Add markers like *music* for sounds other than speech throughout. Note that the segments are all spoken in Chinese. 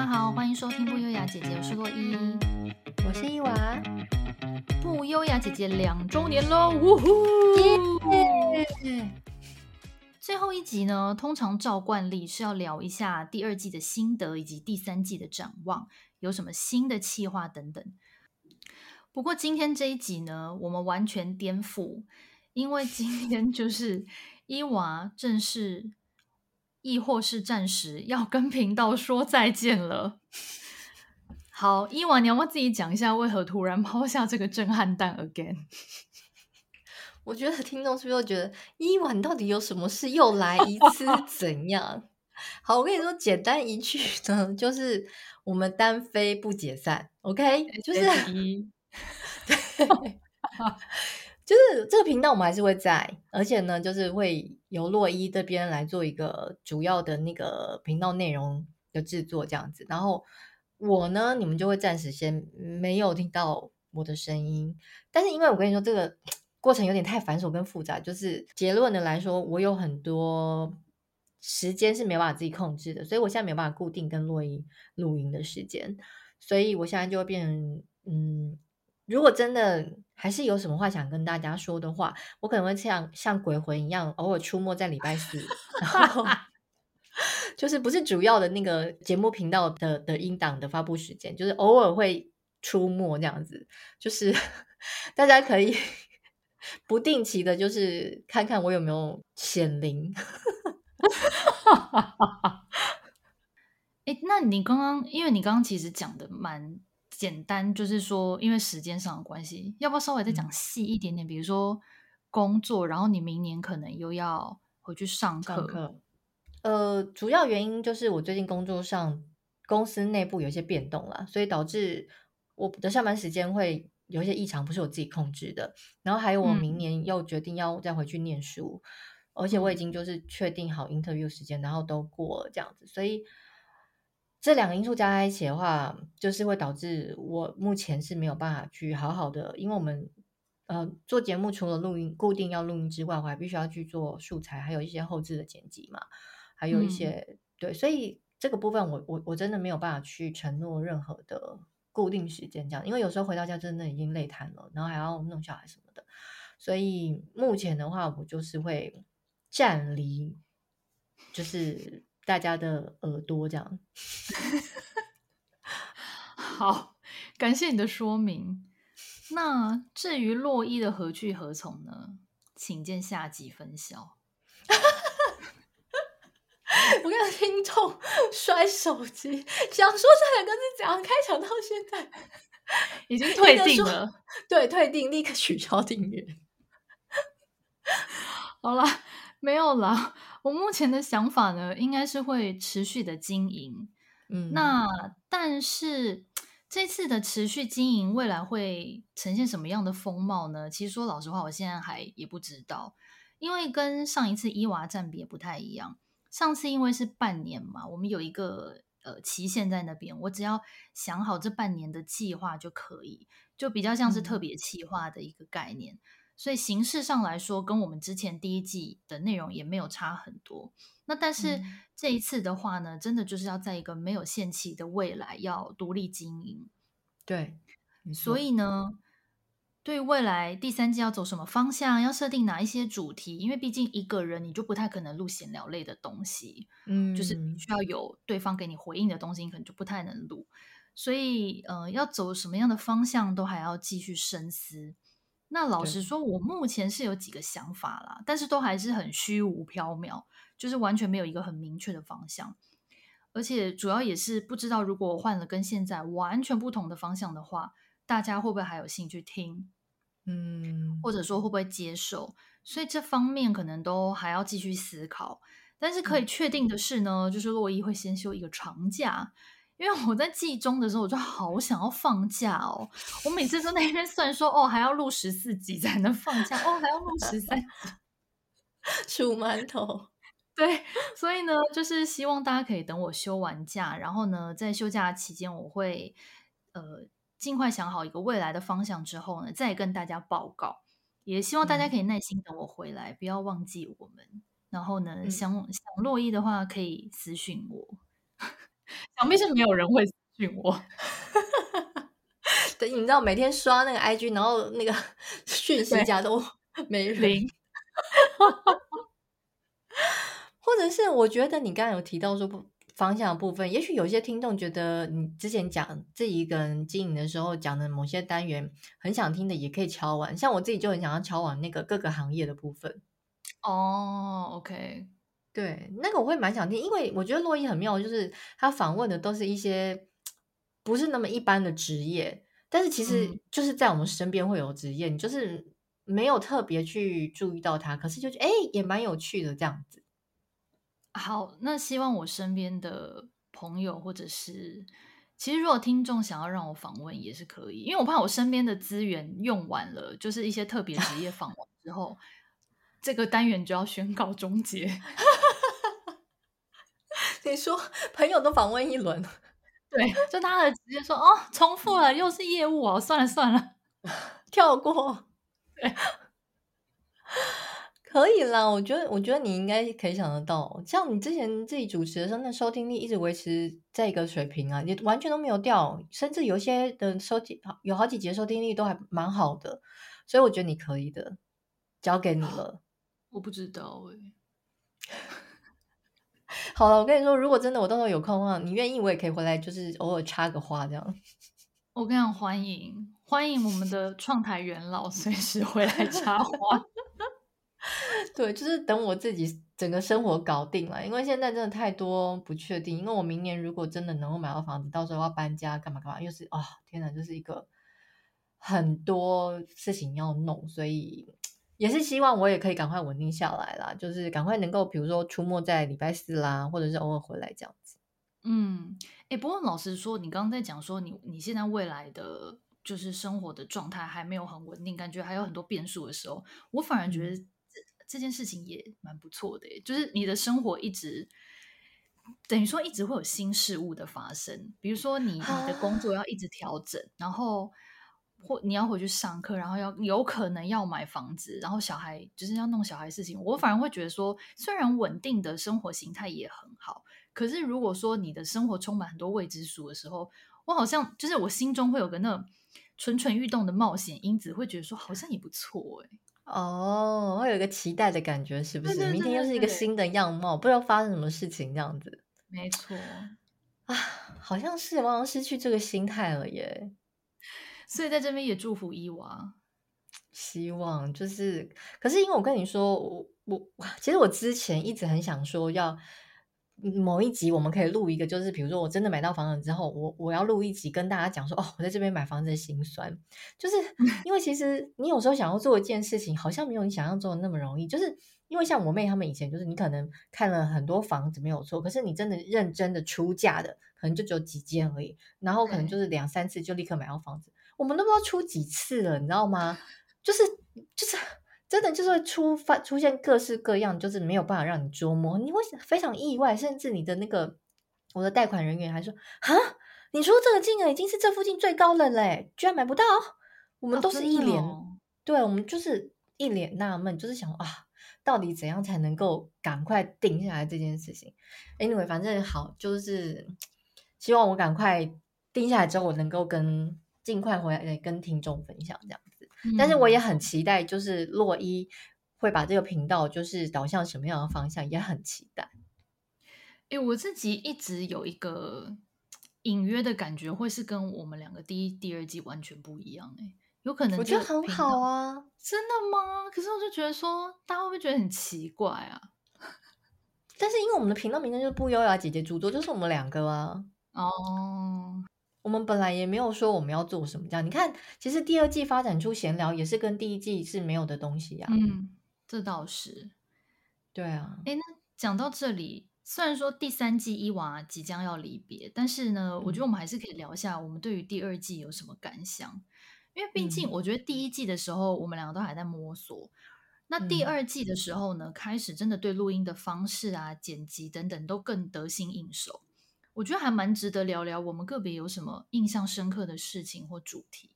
大家好，欢迎收听不优雅姐姐，我是洛伊，我是伊娃。不优雅姐姐两周年喽，呜呼!最后一集呢，通常照惯例是要聊一下第二季的心得以及第三季的展望，有什么新的企划等等。不过今天这一集呢，我们完全颠覆，因为今天就是伊娃正式。亦或是暂时要跟频道说再见了。*laughs* 好，伊娃，你要不要自己讲一下为何突然抛下这个震撼弹 again？*laughs* 我觉得听众是不是又觉得伊娃你到底有什么事又来一次 *laughs* 怎样？好，我跟你说，简单一句呢，就是我们单飞不解散，OK？就是对。就是这个频道我们还是会在，而且呢，就是会由洛伊这边来做一个主要的那个频道内容的制作这样子。然后我呢，你们就会暂时先没有听到我的声音。但是因为我跟你说，这个 *tsk* 过程有点太繁琐跟复杂，就是结论的来说，我有很多时间是没办法自己控制的，所以我现在没有办法固定跟洛伊录音的时间，所以我现在就会变成嗯。如果真的还是有什么话想跟大家说的话，我可能会像像鬼魂一样，偶尔出没在礼拜四，*laughs* 然后 *laughs* 就是不是主要的那个节目频道的的音档的发布时间，就是偶尔会出没这样子，就是 *laughs* 大家可以不定期的，就是看看我有没有显灵。哎，那你刚刚，因为你刚刚其实讲的蛮。简单就是说，因为时间上的关系，要不要稍微再讲细一点点？嗯、比如说工作，然后你明年可能又要回去上课。上课。呃，主要原因就是我最近工作上公司内部有一些变动了，所以导致我的上班时间会有一些异常，不是我自己控制的。然后还有我明年又决定要再回去念书，嗯、而且我已经就是确定好 interview 时间，然后都过了这样子，所以。这两个因素加在一起的话，就是会导致我目前是没有办法去好好的，因为我们呃做节目除了录音固定要录音之外，我还必须要去做素材，还有一些后置的剪辑嘛，还有一些、嗯、对，所以这个部分我我我真的没有办法去承诺任何的固定时间这样，因为有时候回到家真的已经累瘫了，然后还要弄小孩什么的，所以目前的话，我就是会暂离，就是。大家的耳朵这样，*laughs* 好，感谢你的说明。那至于洛伊的何去何从呢？请见下集分晓。*laughs* 我跟听众摔手机，想说这两个字怎样开场到现在已经退订了，对，退订，立刻取消订阅。*laughs* 好了，没有了。我目前的想法呢，应该是会持续的经营，嗯，那但是这次的持续经营，未来会呈现什么样的风貌呢？其实说老实话，我现在还也不知道，因为跟上一次伊娃暂别不太一样。上次因为是半年嘛，我们有一个呃期限在那边，我只要想好这半年的计划就可以，就比较像是特别企划的一个概念。嗯所以形式上来说，跟我们之前第一季的内容也没有差很多。那但是这一次的话呢，真的就是要在一个没有限期的未来要独立经营。对，所以呢，对未来第三季要走什么方向，要设定哪一些主题？因为毕竟一个人你就不太可能录闲聊类的东西，嗯，就是需要有对方给你回应的东西，你可能就不太能录。所以，呃，要走什么样的方向，都还要继续深思。那老实说，我目前是有几个想法啦，但是都还是很虚无缥缈，就是完全没有一个很明确的方向。而且主要也是不知道，如果我换了跟现在完全不同的方向的话，大家会不会还有兴趣听？嗯，或者说会不会接受？所以这方面可能都还要继续思考。但是可以确定的是呢，嗯、就是洛伊会先休一个长假。因为我在季中的时候，我就好想要放假哦。我每次在那边 *laughs* 算说，哦，还要录十四集才能放假，哦，还要录十三集，*laughs* 数馒头。*laughs* 对，所以呢，就是希望大家可以等我休完假，然后呢，在休假期间，我会呃尽快想好一个未来的方向之后呢，再跟大家报告。也希望大家可以耐心等我回来，嗯、不要忘记我们。然后呢，嗯、想想洛伊的话，可以私讯我。想必是没有人会私讯我。*laughs* 对，你知道每天刷那个 IG，然后那个 *laughs* 讯息夹都没人。或者是我觉得你刚刚有提到说不方向的部分，也许有些听众觉得你之前讲自己一个人经营的时候讲的某些单元很想听的，也可以敲完。像我自己就很想要敲完那个各个行业的部分。哦，OK，对，那个我会蛮想听，因为我觉得洛伊很妙，就是他访问的都是一些不是那么一般的职业，但是其实就是在我们身边会有职业，你就是没有特别去注意到他，可是就觉得哎，也蛮有趣的这样子。好，那希望我身边的朋友或者是，其实如果听众想要让我访问也是可以，因为我怕我身边的资源用完了，就是一些特别职业访问之后，这个单元就要宣告终结。*laughs* 你说朋友都访问一轮，*laughs* 对，就他的直接说哦，重复了，又是业务哦，算了算了，*laughs* 跳过，对。可以啦，我觉得，我觉得你应该可以想得到，像你之前自己主持的时候，那收听率一直维持在一个水平啊，也完全都没有掉，甚至有些的收听有好几节收听率都还蛮好的，所以我觉得你可以的，交给你了。我不知道哎、欸。*laughs* 好了，我跟你说，如果真的我到时候有空的话，你愿意，我也可以回来，就是偶尔插个花这样。*laughs* 我跟你讲，欢迎欢迎我们的创台元老随时回来插花。*laughs* 对，就是等我自己整个生活搞定了，因为现在真的太多不确定。因为我明年如果真的能够买到房子，到时候要搬家干嘛干嘛，又是啊、哦，天哪，就是一个很多事情要弄，所以也是希望我也可以赶快稳定下来啦，就是赶快能够，比如说出没在礼拜四啦，或者是偶尔回来这样子。嗯，哎，不过老实说，你刚刚在讲说你你现在未来的就是生活的状态还没有很稳定，感觉还有很多变数的时候，我反而觉得。这件事情也蛮不错的，就是你的生活一直等于说一直会有新事物的发生，比如说你你的工作要一直调整，然后或你要回去上课，然后要有可能要买房子，然后小孩就是要弄小孩的事情，我反而会觉得说，虽然稳定的生活形态也很好，可是如果说你的生活充满很多未知数的时候，我好像就是我心中会有个那蠢蠢欲动的冒险因子，会觉得说好像也不错哎。哦，会有一个期待的感觉，是不是？对对对对对，明天又是一个新的样貌，不知道发生什么事情，这样子。没错啊，好像是，我好像失去这个心态了耶。所以在这边也祝福伊娃，希望就是，可是因为我跟你说，我我其实我之前一直很想说要。某一集我们可以录一个，就是比如说我真的买到房子之后，我我要录一集跟大家讲说，哦，我在这边买房子的心酸，就是 *laughs* 因为其实你有时候想要做一件事情，好像没有你想象中的那么容易。就是因为像我妹他们以前，就是你可能看了很多房子没有错，可是你真的认真的出价的，可能就只有几间而已，然后可能就是两三次就立刻买到房子，我们都不知道出几次了，你知道吗？就是就是。真的就是会出发出现各式各样，就是没有办法让你捉摸，你会非常意外，甚至你的那个我的贷款人员还说啊，你说这个金额已经是这附近最高了嘞，居然买不到，我们都是一脸，哦、对，我们就是一脸纳闷，就是想啊，到底怎样才能够赶快定下来这件事情？Anyway，反正好，就是 *tsk* 希望我赶快定下来之后，我能够跟尽快回来跟听众分享这样子。但是我也很期待，就是洛伊会把这个频道就是导向什么样的方向，也很期待。哎，我自己一直有一个隐约的感觉，会是跟我们两个第一、第二季完全不一样。哎，有可能我觉得很好啊，真的吗？可是我就觉得说，大家会不会觉得很奇怪啊？但是因为我们的频道名称就是不优雅姐姐主桌，就是我们两个啊。哦。我们本来也没有说我们要做什么，这样你看，其实第二季发展出闲聊也是跟第一季是没有的东西呀。嗯，这倒是。对啊。哎，那讲到这里，虽然说第三季伊娃即将要离别，但是呢，嗯，我觉得我们还是可以聊一下我们对于第二季有什么感想，因为毕竟我觉得第一季的时候我们两个都还在摸索，那第二季的时候呢，开始真的对录音的方式啊、剪辑等等都更得心应手。我觉得还蛮值得聊聊，我们个别有什么印象深刻的事情或主题。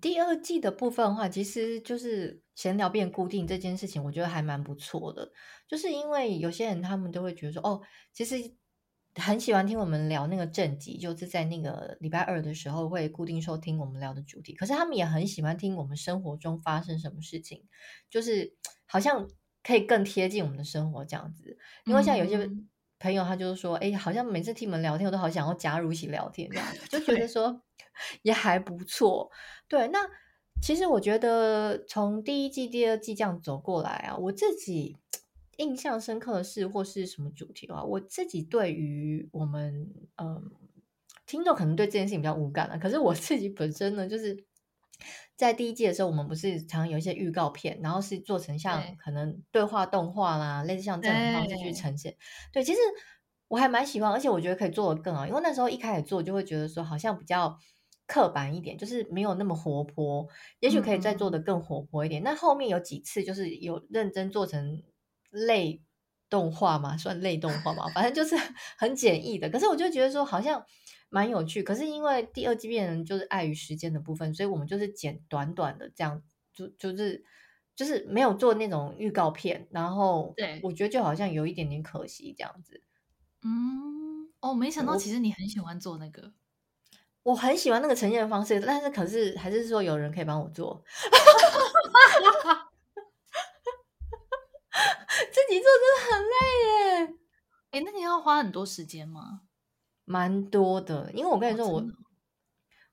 第二季的部分的话，其实就是闲聊变固定这件事情，我觉得还蛮不错的。就是因为有些人他们都会觉得说，哦，其实很喜欢听我们聊那个正集，就是在那个礼拜二的时候会固定收听我们聊的主题。可是他们也很喜欢听我们生活中发生什么事情，就是好像可以更贴近我们的生活这样子。因为像有些朋友，他就是说，哎、嗯，好像每次听你们聊天，我都好想要加入一起聊天这样子，就觉得说也还不错。对，那其实我觉得从第一季、第二季这样走过来啊，我自己。印象深刻的事或是什么主题的话，我自己对于我们嗯听众可能对这件事情比较无感了。可是我自己本身呢，就是在第一季的时候，我们不是常常有一些预告片，然后是做成像可能对话动画啦，类似像这样的方式去呈现。对，其实我还蛮喜欢，而且我觉得可以做的更好，因为那时候一开始做就会觉得说好像比较刻板一点，就是没有那么活泼，也许可以再做的更活泼一点。那、嗯、后面有几次就是有认真做成。类动画嘛，算类动画嘛，反正就是 *laughs* 很简易的。可是我就觉得说好像蛮有趣。可是因为第二季变成就是碍于时间的部分，所以我们就是剪短短的这样，就就是就是没有做那种预告片。然后对，我觉得就好像有一点点可惜这样子。嗯，哦，没想到其实你很喜欢做那个，我，很喜欢那个呈现的方式，但是可是还是说有人可以帮我做。*laughs* 自己做真的很累耶，哎，那你要花很多时间吗？蛮多的，因为我跟你说，我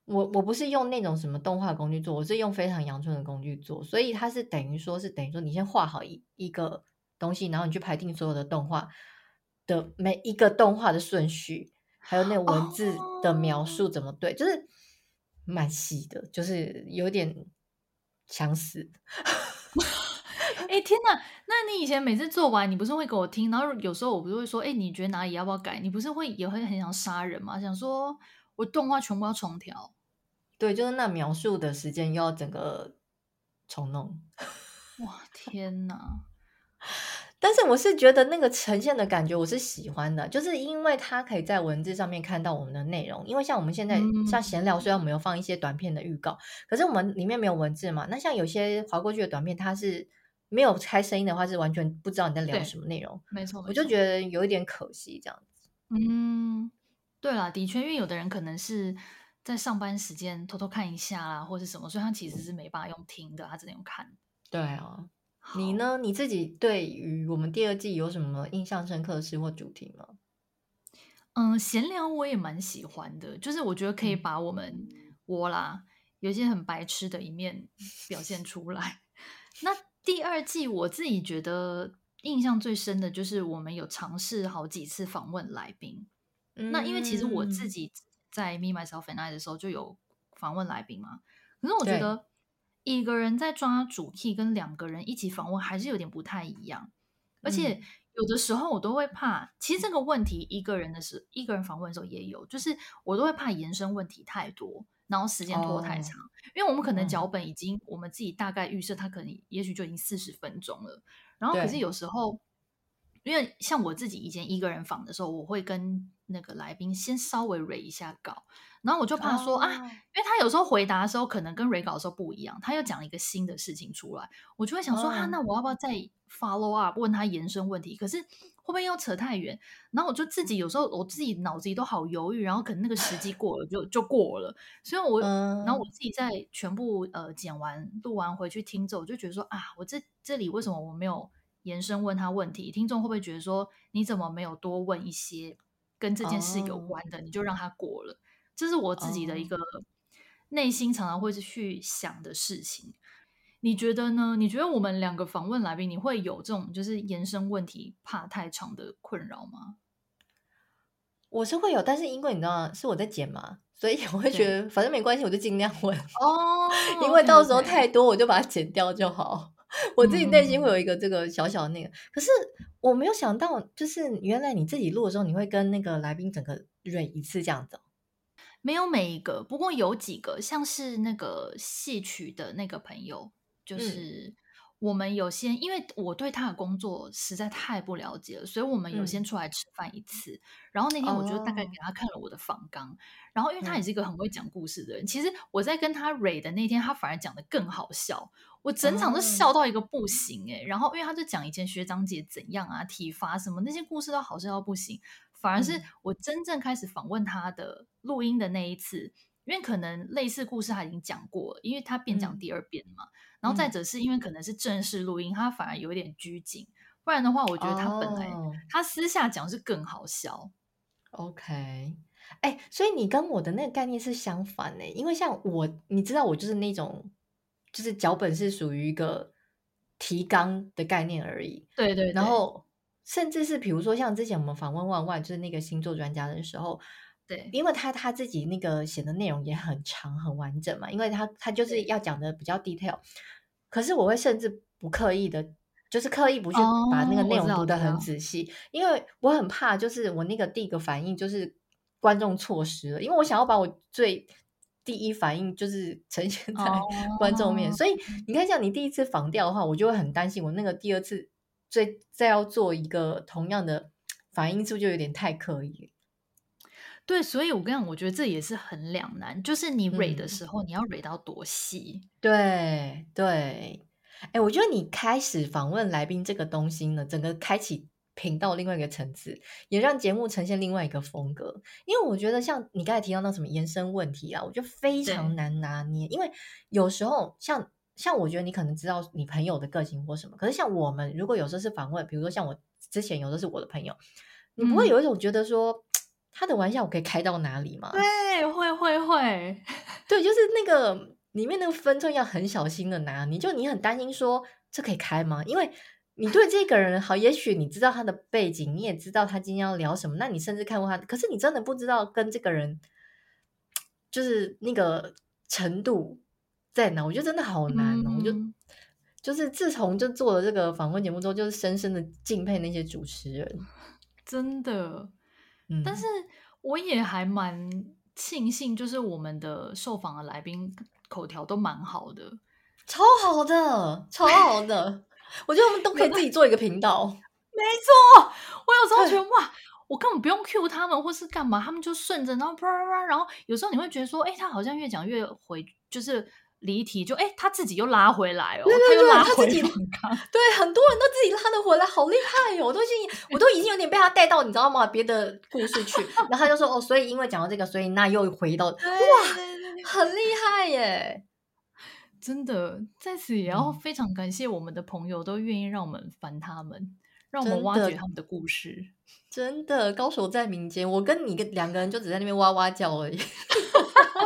我我不是用那种什么动画工具做，我是用非常阳春的工具做，所以它是等于说是等于说你先画好一一个东西，然后你去排定所有的动画的每一个动画的顺序，还有那文字的描述怎么对，哦、就是蛮细的，就是有点想死。*laughs* *laughs* 哎天哪！那你以前每次做完，你不是会给我听？然后有时候我不是会说，哎，你觉得哪里要不要改？你不是会也会很想杀人吗？想说我动画全部要重调。对，就是那描述的时间又要整个重弄。*laughs* 哇天哪！但是我是觉得那个呈现的感觉我是喜欢的，就是因为它可以在文字上面看到我们的内容。因为像我们现在、嗯、像闲聊，虽然我们有放一些短片的预告，可是我们里面没有文字嘛。那像有些划过去的短片，它是。没有开声音的话，是完全不知道你在聊什么内容。没错，我就觉得有一点可惜这样子。嗯，对啦，的确，因为有的人可能是在上班时间偷偷看一下啦，或是什么，所以他其实是没办法用听的，他只能用看。对啊，你呢？你自己对于我们第二季有什么印象深刻的事或主题吗？嗯，闲聊我也蛮喜欢的，就是我觉得可以把我们、嗯、我啦有些很白痴的一面表现出来。*laughs* 那第二季我自己觉得印象最深的就是我们有尝试好几次访问来宾。嗯、那因为其实我自己在 Me Myself and I 的时候就有访问来宾嘛，可是我觉得一个人在抓主题跟两个人一起访问还是有点不太一样，而且有的时候我都会怕，其实这个问题一个人的时一个人访问的时候也有，就是我都会怕延伸问题太多。然后时间拖太长，哦，因为我们可能脚本已经，嗯、我们自己大概预设，它可能也许就已经四十分钟了。然后可是有时候，因为像我自己以前一个人访的时候，我会跟那个来宾先稍微 read 一下稿，然后我就怕说、哦、啊，因为他有时候回答的时候可能跟 read 稿的时候不一样，他又讲一个新的事情出来，我就会想说、哦、啊，那我要不要再 follow up 问他延伸问题？可是。会不会又扯太远？然后我就自己有时候我自己脑子里都好犹豫，然后可能那个时机 *laughs* 过了就就过了。所以我，然后我自己在全部呃剪完录完回去听之后，我就觉得说啊，我这这里为什么我没有延伸问他问题？听众会不会觉得说你怎么没有多问一些跟这件事有关的？哦、你就让他过了。这是我自己的一个内心常常会去想的事情。你觉得呢？你觉得我们两个访问来宾，你会有这种就是延伸问题怕太长的困扰吗？我是会有，但是因为你知道是我在剪嘛，所以我会觉得反正没关系，我就尽量问哦。因为到时候太多，我就把它剪掉就好。我自己内心会有一个这个小小的那个，嗯、可是我没有想到，就是原来你自己录的时候，你会跟那个来宾整个蕊一次这样子。没有每一个，不过有几个，像是那个戏曲的那个朋友。就是我们有先，因为我对他的工作实在太不了解了，所以我们有先出来吃饭一次。嗯、然后那天我就大概给他看了我的访纲，哦、然后因为他也是一个很会讲故事的人，嗯、其实我在跟他蕊的那天，他反而讲的更好笑，我整场都笑到一个不行哎、欸。哦、然后因为他就讲以前学长姐怎样啊，体罚什么那些故事都好笑到不行。反而是我真正开始访问他的录音的那一次，因为可能类似故事他已经讲过了，因为他变讲第二遍嘛。嗯、然后再者是因为可能是正式录音，他反而有点拘谨。不然的话，我觉得他本来、哦、他私下讲是更好笑。OK，哎，所以你跟我的那个概念是相反的，因为像我，你知道我就是那种，就是脚本是属于一个提纲的概念而已。对，对对，然后甚至是比如说像之前我们访问万万，就是那个星座专家的时候，对，因为他他自己那个写的内容也很长很完整嘛，因为他他就是要讲的比较 detail，可是我会甚至不刻意的。就是刻意不去把那个内容读得很仔细，哦，因为我很怕，就是我那个第一个反应就是观众错失了，因为我想要把我最第一反应就是呈现在观众面，哦，所以你看，像你第一次访调的话，我就会很担心，我那个第二次最再要做一个同样的反应，是不是就有点太刻意？对，所以我跟你讲，我觉得这也是很两难，就是你 rate 的时候，嗯，你要 rate 到多细？对对。哎，我觉得你开始访问来宾这个东西呢，整个开启频道另外一个层次，也让节目呈现另外一个风格。因为我觉得像你刚才提到那什么延伸问题啊，我觉得非常难拿捏。因为有时候像像我觉得你可能知道你朋友的个性或什么，可是像我们如果有时候是访问，比如说像我之前有的是我的朋友，你不会有一种觉得说、嗯、他的玩笑我可以开到哪里吗？对，会会会，*laughs* 对，就是那个。里面那个分寸要很小心的拿，你就你很担心说这可以开吗？因为你对这个人好，也许你知道他的背景，你也知道他今天要聊什么，那你甚至看过他，可是你真的不知道跟这个人就是那个程度在哪，我觉得真的好难哦。嗯、我就就是自从就做了这个访问节目之后，就是深深的敬佩那些主持人，*laughs* 真的。嗯，但是我也还蛮庆幸，就是我们的受访的来宾。口条都蛮好的，超好的，超好的。我觉得我们都可以自己做一个频道。*laughs* 没错，我有时候觉得哇，我根本不用 cue 他们或是干嘛，他们就顺着，然后啪啪啪，然后有时候你会觉得说，哎，他好像越讲越回，就是离题，就哎，他自己又拉回来哦，对对对，他又拉回来，他自己，对，很多人都自己拉得回来，好厉害哦！我都已经，我都已经有点被他带到，你知道吗？别的故事去，然后他就说，哦，所以因为讲到这个，所以那又回到哇。很厉害耶！真的，在此也要非常感谢我们的朋友，都愿意让我们烦他们，让我们挖掘他们的故事。真的，高手在民间，我跟你跟两个人就只在那边哇哇叫而已。*laughs*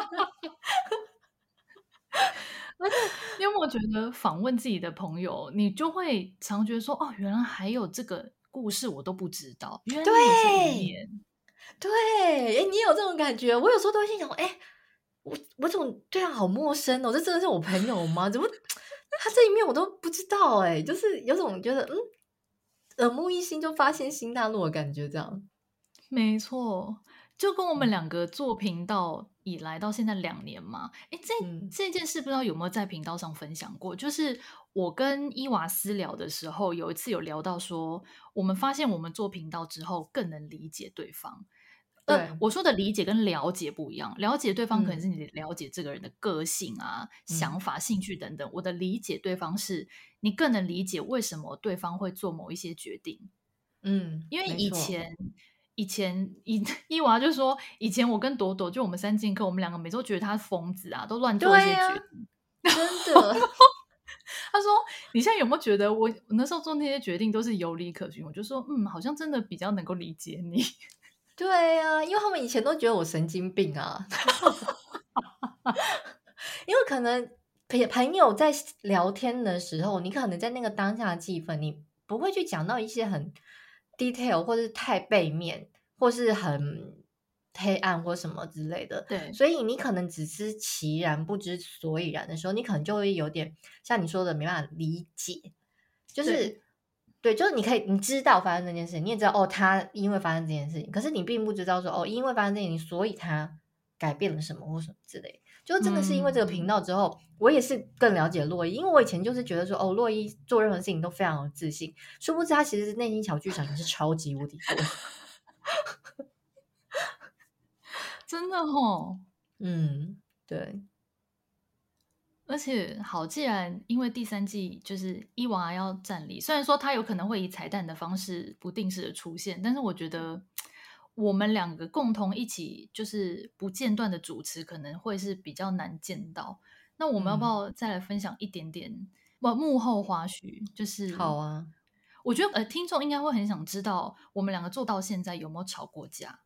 而且，你有没有觉得访问自己的朋友，你就会常觉得说：“哦，原来还有这个故事，我都不知道。”原来对，对，哎，你有这种感觉？我有时候都会心想：“哎。”我我怎么对他好陌生哦？这真的是我朋友吗？怎么他这一面我都不知道哎？就是有种觉得嗯，耳目一新就发现新大陆的感觉，这样。没错，就跟我们两个做频道以来到现在两年嘛。哎，这、嗯、这件事不知道有没有在频道上分享过？就是我跟伊娃私聊的时候，有一次有聊到说，我们发现我们做频道之后更能理解对方。呃，我说的理解跟了解不一样。了解对方可能是你了解这个人的个性啊、嗯、想法、兴趣等等。我的理解对方是你更能理解为什么对方会做某一些决定。嗯，因为以前以前以 *laughs* 伊娃就说，以前我跟朵朵就我们三剑客，我们两个每周觉得他是疯子啊，都乱做一些决定。啊、真的，*laughs* 他说：“你现在有没有觉得我我那时候做那些决定都是有理可循？”我就说：“嗯，好像真的比较能够理解你。*laughs* ”对、啊，因为他们以前都觉得我神经病啊，因为可能朋朋友在聊天的时候，你可能在那个当下的气氛，你不会去讲到一些很 detail 或是太背面，或是很黑暗或什么之类的。对，所以你可能只知其然不知所以然的时候，你可能就会有点像你说的没办法理解，就是。对，就是你可以，你知道发生这件事情，你也知道哦，他因为发生这件事情，可是你并不知道说哦，因为发生这件事情，所以他改变了什么或什么之类。就真的是因为这个频道之后，嗯、我也是更了解洛伊，因为我以前就是觉得说哦，洛伊做任何事情都非常有自信，殊不知他其实内心小剧场也是超级无敌多。*laughs* 真的哦，*laughs* 嗯，对。而且好，既然因为第三季就是伊娃要站立，虽然说他有可能会以彩蛋的方式不定时的出现，但是我觉得我们两个共同一起就是不间断的主持，可能会是比较难见到。那我们要不要再来分享一点点不、嗯、幕后花絮？就是好啊，我觉得呃，听众应该会很想知道，我们两个做到现在有没有吵过架？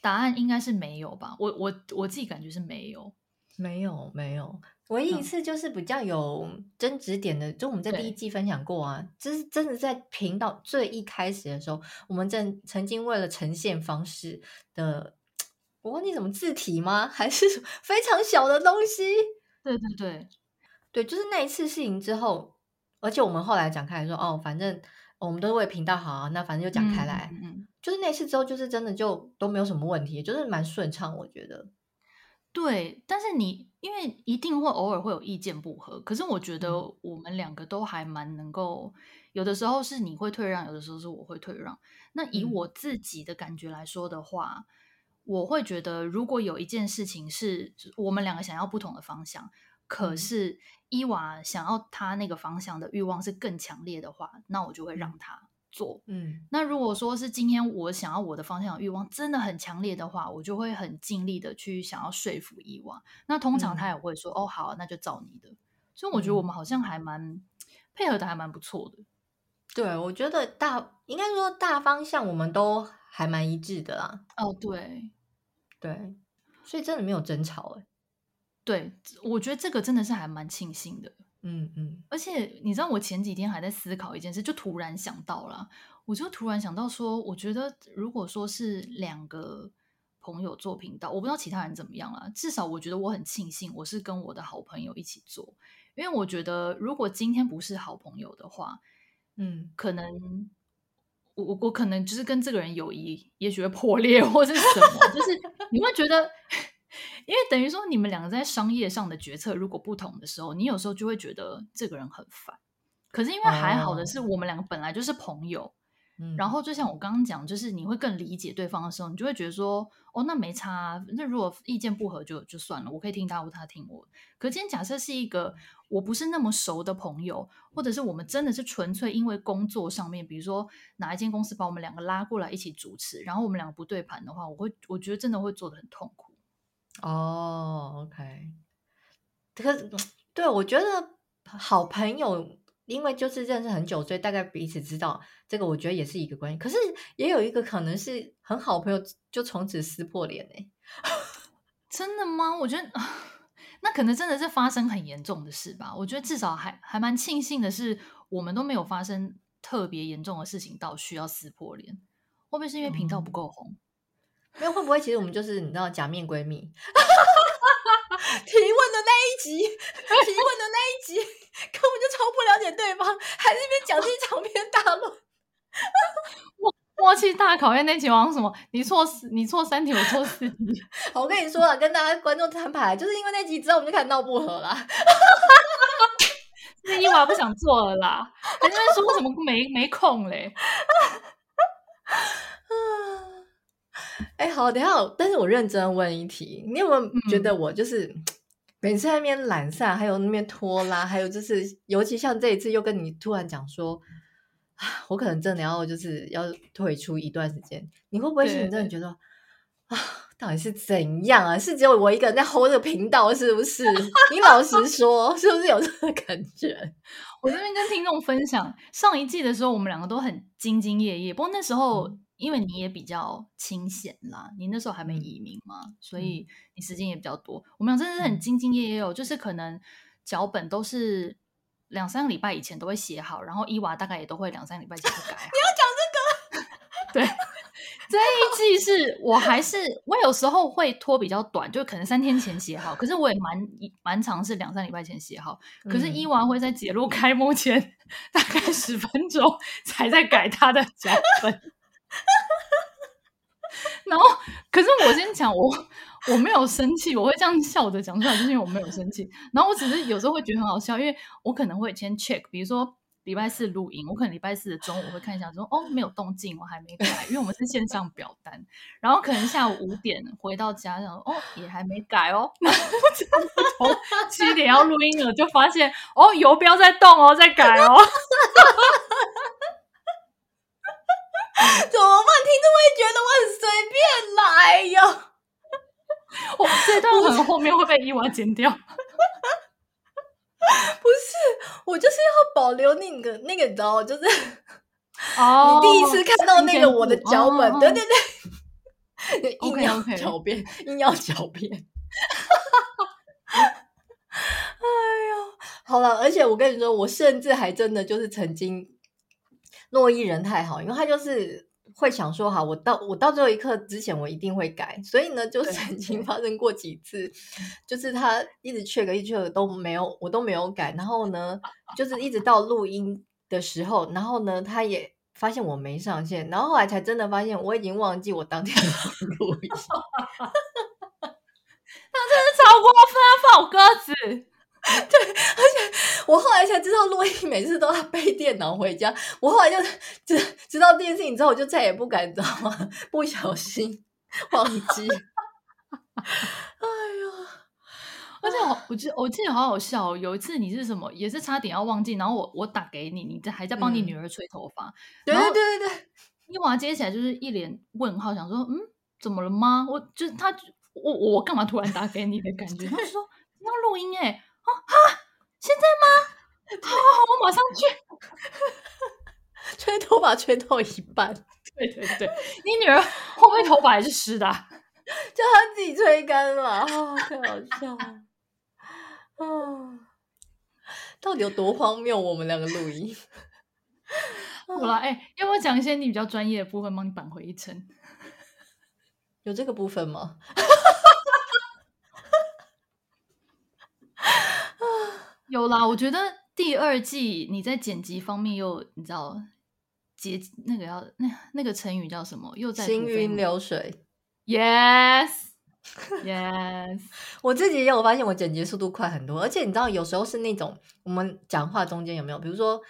答案应该是没有吧？我我我自己感觉是没有，没有没有。唯一一次就是比较有争执点的，嗯、就我们在第一季分享过啊，就是真的在频道最一开始的时候，我们正曾经为了呈现方式的，我忘记怎么字体吗？*laughs* 还是非常小的东西？对对对对，就是那一次事情之后，而且我们后来讲开来说，哦，反正我们都是为频道好啊，那反正就讲开来，嗯，嗯，就是那次之后，就是真的就都没有什么问题，就是蛮顺畅，我觉得。对，但是你因为一定会偶尔会有意见不合，可是我觉得我们两个都还蛮能够，有的时候是你会退让，有的时候是我会退让。那以我自己的感觉来说的话，嗯、我会觉得如果有一件事情是我们两个想要不同的方向，可是伊娃想要他那个方向的欲望是更强烈的话，那我就会让他。做，嗯，那如果说是今天我想要我的方向的欲望真的很强烈的话，我就会很尽力的去想要说服以往。那通常他也会说，嗯、哦，好，那就照你的。所以我觉得我们好像还蛮、嗯、配合的，还蛮不错的。对，我觉得大应该说大方向我们都还蛮一致的啦。哦，对，对，所以真的没有争吵哎。对，我觉得这个真的是还蛮庆幸的。嗯嗯，而且你知道，我前几天还在思考一件事，就突然想到了，我就突然想到说，我觉得如果说是两个朋友做频道，我不知道其他人怎么样了，至少我觉得我很庆幸我是跟我的好朋友一起做，因为我觉得如果今天不是好朋友的话，嗯，可能我我可能就是跟这个人友谊也许会破裂或是什么，就是你会觉得。因为等于说，你们两个在商业上的决策如果不同的时候，你有时候就会觉得这个人很烦。可是因为还好的是，我们两个本来就是朋友，嗯，然后就像我刚刚讲，就是你会更理解对方的时候，你就会觉得说，哦，那没差啊。那如果意见不合就就算了，我可以听他或他听我。可今天假设是一个我不是那么熟的朋友，或者是我们真的是纯粹因为工作上面，比如说哪一间公司把我们两个拉过来一起主持，然后我们两个不对盘的话，我会我觉得真的会做的很痛苦。哦、oh，OK，可是对，我觉得好朋友，因为就是认识很久，所以大概彼此知道这个，我觉得也是一个关系。可是也有一个可能是很好朋友，就从此撕破脸哎，*laughs* 真的吗？我觉得 *laughs* 那可能真的是发生很严重的事吧。我觉得至少还还蛮庆幸的是，我们都没有发生特别严重的事情到需要撕破脸。会不会是因为频道不够红？嗯 *laughs* 没有会不会？其实我们就是你知道假面闺蜜。*laughs* 提问的那一集，提问的那一集，根本就超不了解对方，还是一边讲这长篇大论。默默契大考验那集好像什么？你错四，你错三题，我错四题。*laughs* 好，我跟你说了，跟大家观众摊牌，就是因为那集之后，我们就开始闹不和了。那伊娃不想做了啦，人家说为什么没没空嘞？哎，好，等一下，但是我认真问一题，你有没有觉得我就是每次在那边懒散，还有那边拖拉，还有就是，尤其像这一次又跟你突然讲说，啊，我可能真的要就是要退出一段时间，你会不会心里真的觉得啊，到底是怎样啊？是只有我一个人在 hold 这个频道，是不是？你老实说，是不是有这个感觉？*laughs* 我这边跟听众分享，上一季的时候，我们两个都很兢兢业业，不过那时候。嗯因为你也比较清闲啦，你那时候还没移民嘛，嗯、所以你时间也比较多。我们俩真的是很兢兢业业哦，就是可能脚本都是两三个礼拜以前都会写好，然后伊娃大概也都会两三个礼拜前就改。*laughs* 你要讲这个？*laughs* 对，这一季是我还是我有时候会拖比较短，就可能三天前写好，可是我也蛮蛮长是两三礼拜前写好，可是伊娃会在节目开幕前 *laughs* 大概十分钟才在改他的脚本。*laughs* 然后，可是我先讲，我我没有生气，我会这样笑着讲出来，就是因为我没有生气。然后我只是有时候会觉得很好笑，因为我可能会先 check，比如说礼拜四录音，我可能礼拜四的中午会看一下说，哦没有动静，我还没改，因为我们是线上表单。然后可能下午五点回到家，然后哦也还没改哦。*laughs* 然后从七点要录音了，就发现哦游标在动哦，在改哦。*laughs* *laughs* 怎么办？听众会觉得我很随便来哟？*laughs* 我这段可能后面会被伊娃剪掉。*laughs* 不是，我就是要保留那个那个，你知道，就是哦，你第一次看到那个我的脚本，对对对，硬要狡辩，硬要狡辩。哎呦，好了，而且我跟你说，我甚至还真的就是曾经，洛伊人太好，因为他就是。会想说好，我到我到最后一刻之前，我一定会改。所以呢，就曾经发生过几次，就是他一直 check 一直 check 都没有，我都没有改。然后呢，就是一直到录音的时候，然后呢，他也发现我没上线，然后后来才真的发现我已经忘记我当天 *laughs* 要录音。*laughs* 他真是超过分，放我鸽子。对，而且 *laughs* 我后来才知道，洛伊每次都要背电脑回家。我后来就 *laughs* 知知道这件事情之后，我就再也不敢，知道吗？不小心忘记。*laughs* 哎呀，而且我我记我记得好好笑，有一次你是什么，也是差点要忘记，然后我我打给你，你在还在帮你女儿吹头发。对对对对对，伊娃接起来就是一脸问号，想说嗯，怎么了吗？我就他我我干嘛突然打给你的感觉？他就说要录音哎、欸。啊！现在吗？好好好，我马上去。*laughs* 吹头发吹到一半，对 *laughs* 对对，*laughs* 你女儿后面头发还是湿的，叫她自己吹干了。哦，太好笑了。哦，到底有多荒谬？我们两个录音。好了，哎、欸，要不要讲一些你比较专业的部分，帮你扳回一城？有这个部分吗？有啦，我觉得第二季你在剪辑方面又你知道，节那个要那那个成语叫什么？又在行云流水。Yes，Yes。*laughs* *laughs* 我自己也有发现，我剪辑速度快很多，而且你知道，有时候是那种我们讲话中间有没有，比如说，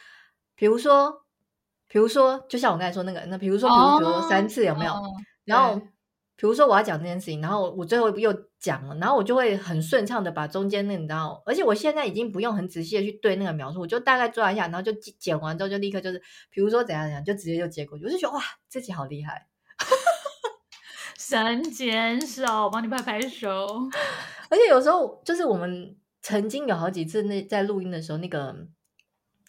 比如说，比如说，就像我刚才说那个，那比如说，比如说，比如说三次有没有？Oh, 然后。比如说我要讲这件事情，然后我最后又讲了，然后我就会很顺畅的把中间那，你知道，而且我现在已经不用很仔细的去对那个描述，我就大概抓一下，然后就剪完之后就立刻就是，比如说怎样怎样，就直接就接过去，我就觉得哇，自己好厉害，*laughs* 神剪手，帮你拍拍手。而且有时候就是我们曾经有好几次那在录音的时候，那个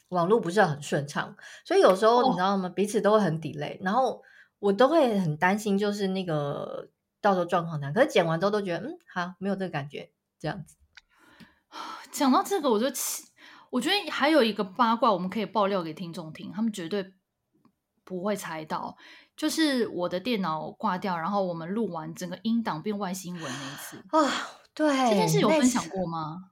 网络不是很顺畅，所以有时候你知道吗？哦、彼此都会很 delay，然后。我都会很担心，就是那个到时候状况难。可是剪完之后都觉得，嗯，好，没有这个感觉，这样子。*sighs* 讲到这个，我就我觉得还有一个八卦，我们可以爆料给听众听，他们绝对不会猜到，就是我的电脑挂掉，然后我们录完整个音档变外星文那一次啊。对，这件事有分享过吗？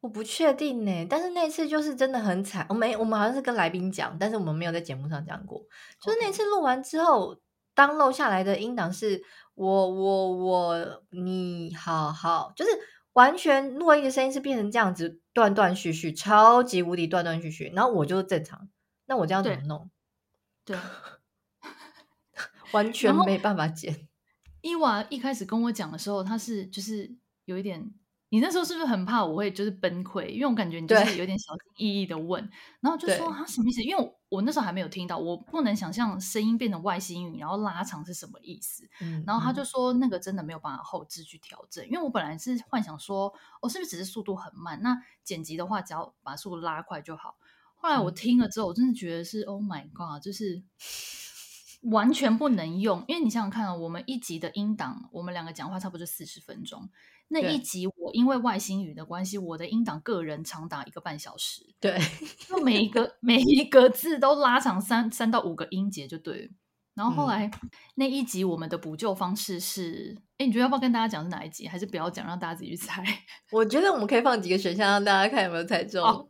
我不确定呢，但是那次就是真的很惨。我没，我们好像是跟来宾讲，但是我们没有在节目上讲过。就是那次录完之后，download 下来的音档是我我我你好好，就是完全录音的声音是变成这样子，断断续续，超级无敌断断续续。然后我就是正常，那我这样怎么弄？*laughs* 对，*laughs* 完全没办法剪。伊娃一开始跟我讲的时候，他是就是有一点。你那时候是不是很怕我会就是崩溃？因为我感觉你就是有点小心翼翼的问，然后就说啊什么意思？因为我，我那时候还没有听到，我不能想象声音变成外星语然后拉长是什么意思。嗯，然后他就说那个真的没有办法后置去调整，因为我本来是幻想说，我、哦、是不是只是速度很慢？那剪辑的话，只要把速度拉快就好。后来我听了之后，我真的觉得是、嗯、Oh my God，就是完全不能用。因为你想想看，我们一集的音档，我们两个讲话差不多就四十分钟。那一集我因为外星语的关系，我的音档个人长达一个半小时。对，就每一个每一个字都拉长三三到五个音节就对了。然后后来、嗯、那一集我们的补救方式是，哎，你觉得要不要跟大家讲是哪一集？还是不要讲，让大家自己去猜？我觉得我们可以放几个选项，让大家看有没有猜中。哦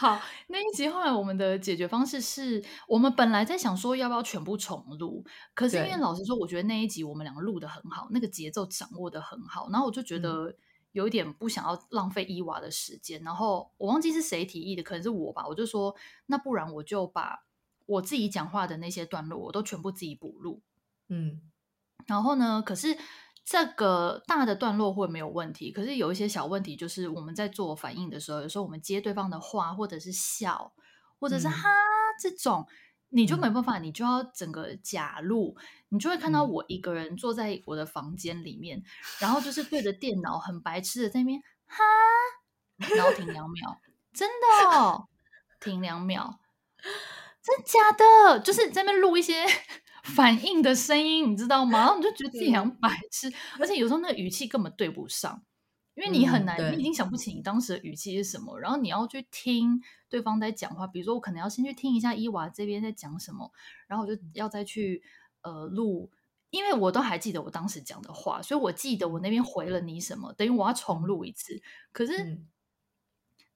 好，那一集后来我们的解决方式是我们本来在想说要不要全部重录，可是因为老实说，我觉得那一集我们两个录的很好，那个节奏掌握的很好，然后我就觉得有一点不想要浪费伊娃的时间，然后我忘记是谁提议的，可能是我吧，我就说那不然我就把我自己讲话的那些段落我都全部自己补录，嗯，然后呢，可是。这个大的段落会没有问题，可是有一些小问题，就是我们在做反应的时候，有时候我们接对方的话，或者是笑，或者是哈、嗯、这种，你就没办法，你就要整个假录，你就会看到我一个人坐在我的房间里面，然后就是对着电脑很白痴的在那边哈，然后停两秒，真的哦，停两秒，真假的，就是在那边录一些反应的声音，你知道吗？*laughs* 然后你就觉得自己很白痴，而且有时候那个语气根本对不上。因为你很难，嗯、你已经想不起你当时的语气是什么，然后你要去听对方在讲话。比如说，我可能要先去听一下伊娃这边在讲什么，然后我就要再去呃录，因为我都还记得我当时讲的话，所以我记得我那边回了你什么，等于我要重录一次。可是、嗯、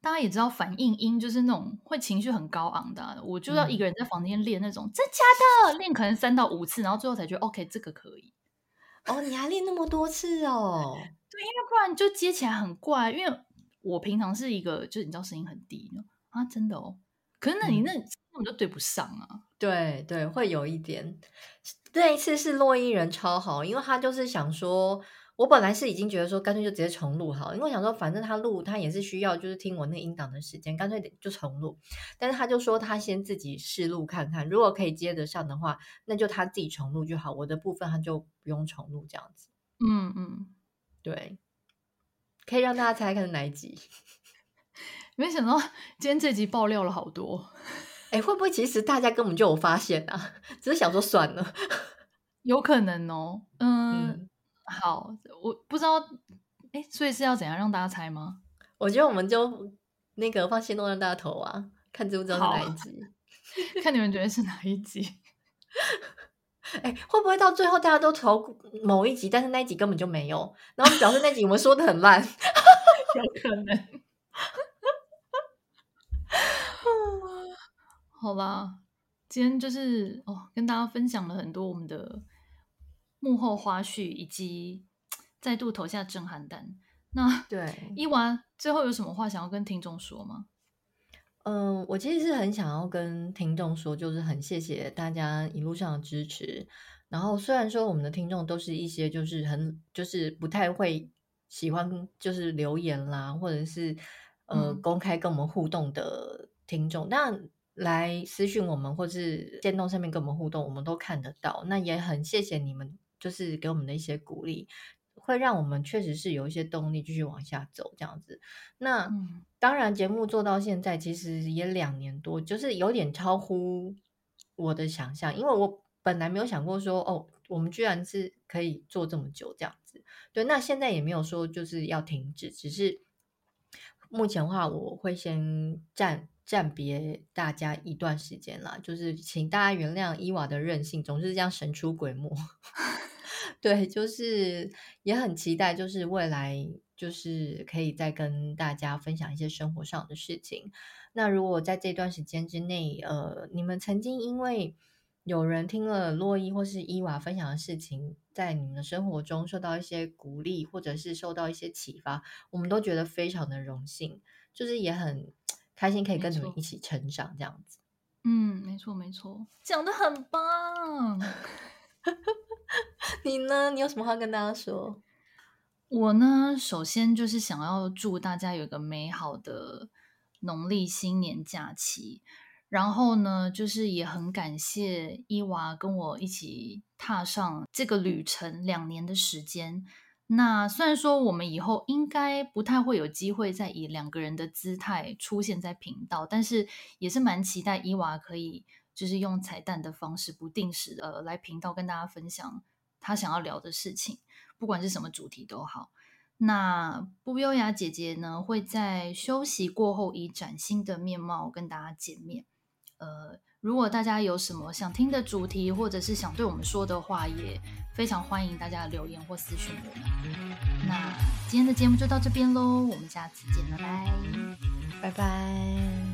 大家也知道，反应音就是那种会情绪很高昂的，我就要一个人在房间练那种、嗯、真假的，练可能三到五次，然后最后才觉得 OK，这个可以。哦，你还练那么多次哦？对，因为不然就接起来很怪。因为我平常是一个，就是你知道声音很低啊，真的哦。可是那你那根本就对不上啊。嗯、对对，会有一点。那一次是洛伊人超好，因为他就是想说。我本来是已经觉得说，干脆就直接重录好，因为我想说，反正他录他也是需要就是听我那个音档的时间，干脆就重录。但是他就说他先自己试录看看，如果可以接得上的话，那就他自己重录就好，我的部分他就不用重录这样子。嗯嗯，对，可以让大家猜看是哪一集。*laughs* 没想到今天这集爆料了好多，哎，会不会其实大家根本就有发现啊？*laughs* 只是想说算了，有可能哦。嗯。嗯好，我不知道，哎，所以是要怎样让大家猜吗？我觉得我们就那个放心动让大家投啊，看知不知道是哪一集，*laughs* 看你们觉得是哪一集。*laughs* 哎，会不会到最后大家都投某一集，但是那一集根本就没有，然后表示那集我们说的很烂，*laughs* 有可能。好吧，今天就是哦，跟大家分享了很多我们的。幕后花絮以及再度投下震撼弹。那对伊娃最后有什么话想要跟听众说吗？嗯、呃，我其实是很想要跟听众说，就是很谢谢大家一路上的支持。然后虽然说我们的听众都是一些就是很就是不太会喜欢就是留言啦，或者是呃公开跟我们互动的听众，嗯、但来私讯我们或是电动上面跟我们互动，我们都看得到。那也很谢谢你们。就是给我们的一些鼓励，会让我们确实是有一些动力继续往下走这样子。那、嗯、当然，节目做到现在其实也两年多，就是有点超乎我的想象，因为我本来没有想过说，哦，我们居然是可以做这么久这样子。对，那现在也没有说就是要停止，只是目前的话，我会先暂暂别大家一段时间啦，就是请大家原谅伊娃的任性，总是这样神出鬼没。*laughs* 对，就是也很期待，就是未来就是可以再跟大家分享一些生活上的事情。那如果在这段时间之内，呃，你们曾经因为有人听了洛伊或是伊娃分享的事情，在你们的生活中受到一些鼓励，或者是受到一些启发，我们都觉得非常的荣幸，就是也很开心可以跟你们一起成长这样子。嗯，没错没错，讲的很棒。*laughs* 你呢？你有什么话跟大家说？我呢，首先就是想要祝大家有个美好的农历新年假期。然后呢，就是也很感谢伊娃跟我一起踏上这个旅程两年的时间。那虽然说我们以后应该不太会有机会再以两个人的姿态出现在频道，但是也是蛮期待伊娃可以。就是用彩蛋的方式，不定时的来频道跟大家分享他想要聊的事情，不管是什么主题都好。那不优雅姐姐呢，会在休息过后以崭新的面貌跟大家见面。呃，如果大家有什么想听的主题，或者是想对我们说的话，也非常欢迎大家留言或私讯我们。那今天的节目就到这边喽，我们下次见，拜拜，拜拜。